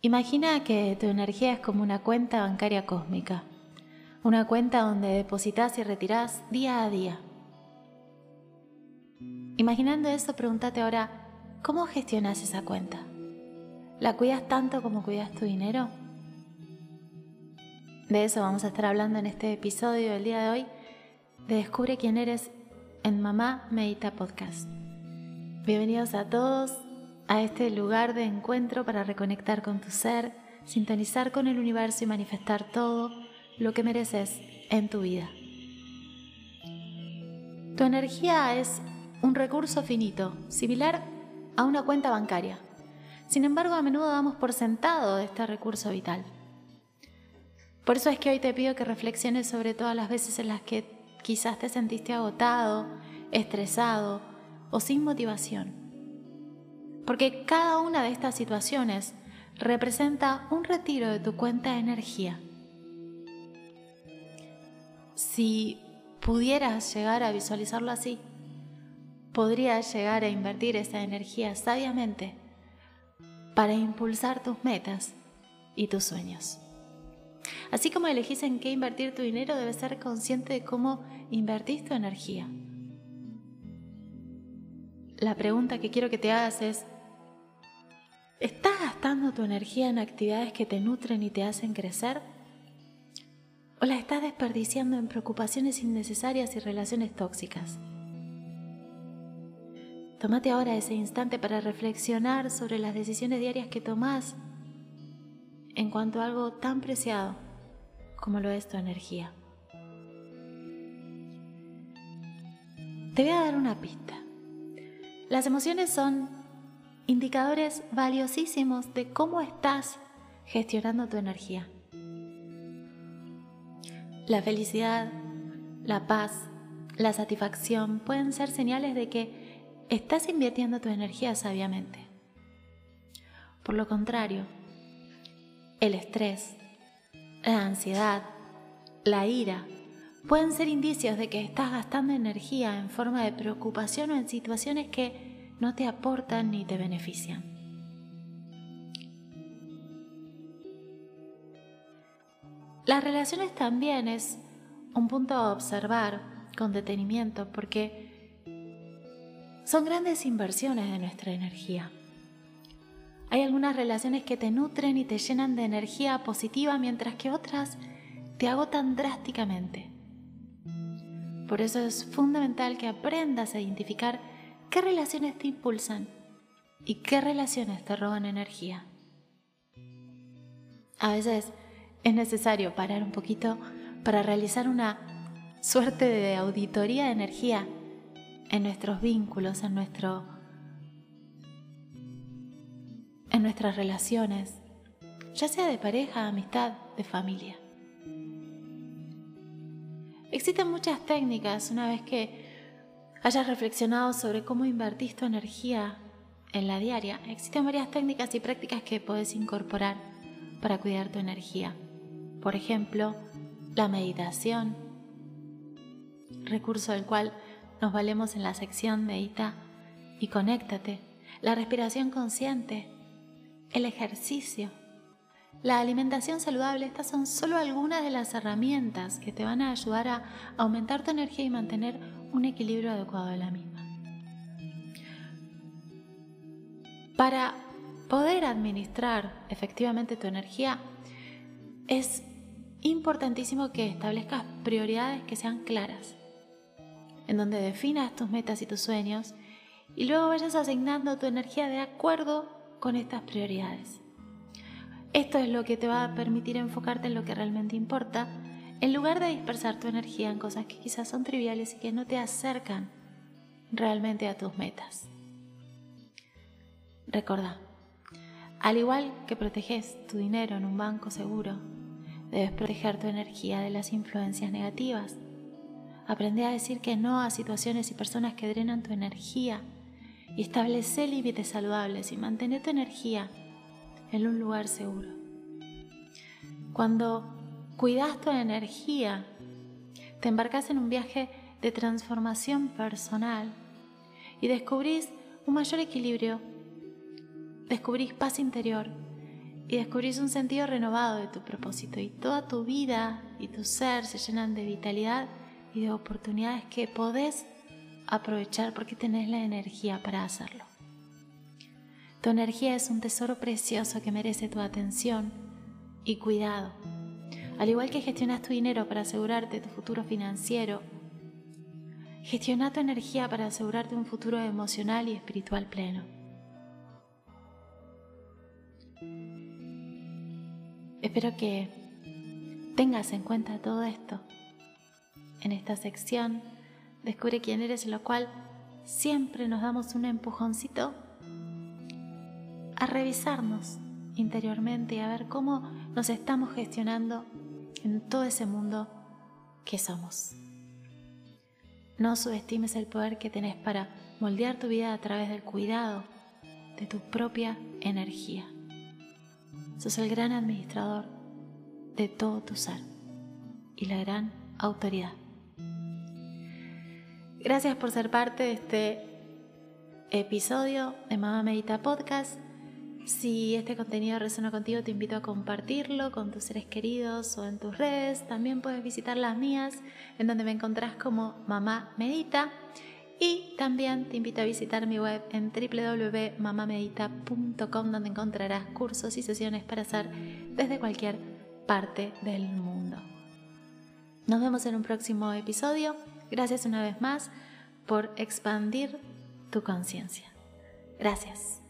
Imagina que tu energía es como una cuenta bancaria cósmica, una cuenta donde depositas y retirás día a día. Imaginando eso, pregúntate ahora, ¿cómo gestionas esa cuenta? ¿La cuidas tanto como cuidas tu dinero? De eso vamos a estar hablando en este episodio del día de hoy de Descubre quién eres en Mamá Medita Podcast. Bienvenidos a todos a este lugar de encuentro para reconectar con tu ser, sintonizar con el universo y manifestar todo lo que mereces en tu vida. Tu energía es un recurso finito, similar a una cuenta bancaria. Sin embargo, a menudo damos por sentado este recurso vital. Por eso es que hoy te pido que reflexiones sobre todas las veces en las que quizás te sentiste agotado, estresado o sin motivación porque cada una de estas situaciones representa un retiro de tu cuenta de energía. Si pudieras llegar a visualizarlo así, podrías llegar a invertir esa energía sabiamente para impulsar tus metas y tus sueños. Así como elegís en qué invertir tu dinero, debes ser consciente de cómo invertís tu energía. La pregunta que quiero que te hagas es, ¿Estás gastando tu energía en actividades que te nutren y te hacen crecer? ¿O la estás desperdiciando en preocupaciones innecesarias y relaciones tóxicas? Tómate ahora ese instante para reflexionar sobre las decisiones diarias que tomas en cuanto a algo tan preciado como lo es tu energía. Te voy a dar una pista. Las emociones son indicadores valiosísimos de cómo estás gestionando tu energía. La felicidad, la paz, la satisfacción pueden ser señales de que estás invirtiendo tu energía sabiamente. Por lo contrario, el estrés, la ansiedad, la ira, pueden ser indicios de que estás gastando energía en forma de preocupación o en situaciones que no te aportan ni te benefician. Las relaciones también es un punto a observar con detenimiento porque son grandes inversiones de nuestra energía. Hay algunas relaciones que te nutren y te llenan de energía positiva mientras que otras te agotan drásticamente. Por eso es fundamental que aprendas a identificar ¿Qué relaciones te impulsan? ¿Y qué relaciones te roban energía? A veces es necesario parar un poquito para realizar una suerte de auditoría de energía en nuestros vínculos, en, nuestro, en nuestras relaciones, ya sea de pareja, amistad, de familia. Existen muchas técnicas una vez que hayas reflexionado sobre cómo invertís tu energía en la diaria, existen varias técnicas y prácticas que puedes incorporar para cuidar tu energía. Por ejemplo, la meditación, recurso del cual nos valemos en la sección Medita y Conéctate, la respiración consciente, el ejercicio, la alimentación saludable, estas son solo algunas de las herramientas que te van a ayudar a aumentar tu energía y mantener un equilibrio adecuado de la misma. Para poder administrar efectivamente tu energía, es importantísimo que establezcas prioridades que sean claras, en donde definas tus metas y tus sueños y luego vayas asignando tu energía de acuerdo con estas prioridades. Esto es lo que te va a permitir enfocarte en lo que realmente importa, en lugar de dispersar tu energía en cosas que quizás son triviales y que no te acercan realmente a tus metas. Recuerda, al igual que proteges tu dinero en un banco seguro, debes proteger tu energía de las influencias negativas. Aprende a decir que no a situaciones y personas que drenan tu energía y establece límites saludables y mantén tu energía en un lugar seguro. Cuando cuidas tu energía, te embarcas en un viaje de transformación personal y descubrís un mayor equilibrio, descubrís paz interior y descubrís un sentido renovado de tu propósito y toda tu vida y tu ser se llenan de vitalidad y de oportunidades que podés aprovechar porque tenés la energía para hacerlo. Tu energía es un tesoro precioso que merece tu atención y cuidado. Al igual que gestionas tu dinero para asegurarte tu futuro financiero, gestiona tu energía para asegurarte un futuro emocional y espiritual pleno. Espero que tengas en cuenta todo esto en esta sección. Descubre quién eres, en lo cual siempre nos damos un empujoncito a revisarnos interiormente y a ver cómo nos estamos gestionando en todo ese mundo que somos. No subestimes el poder que tenés para moldear tu vida a través del cuidado de tu propia energía. Sos el gran administrador de todo tu ser y la gran autoridad. Gracias por ser parte de este episodio de Mamá Medita Podcast. Si este contenido resuena contigo, te invito a compartirlo con tus seres queridos o en tus redes. También puedes visitar las mías, en donde me encontrás como Mamá Medita. Y también te invito a visitar mi web en www.mamamedita.com donde encontrarás cursos y sesiones para hacer desde cualquier parte del mundo. Nos vemos en un próximo episodio. Gracias una vez más por expandir tu conciencia. Gracias.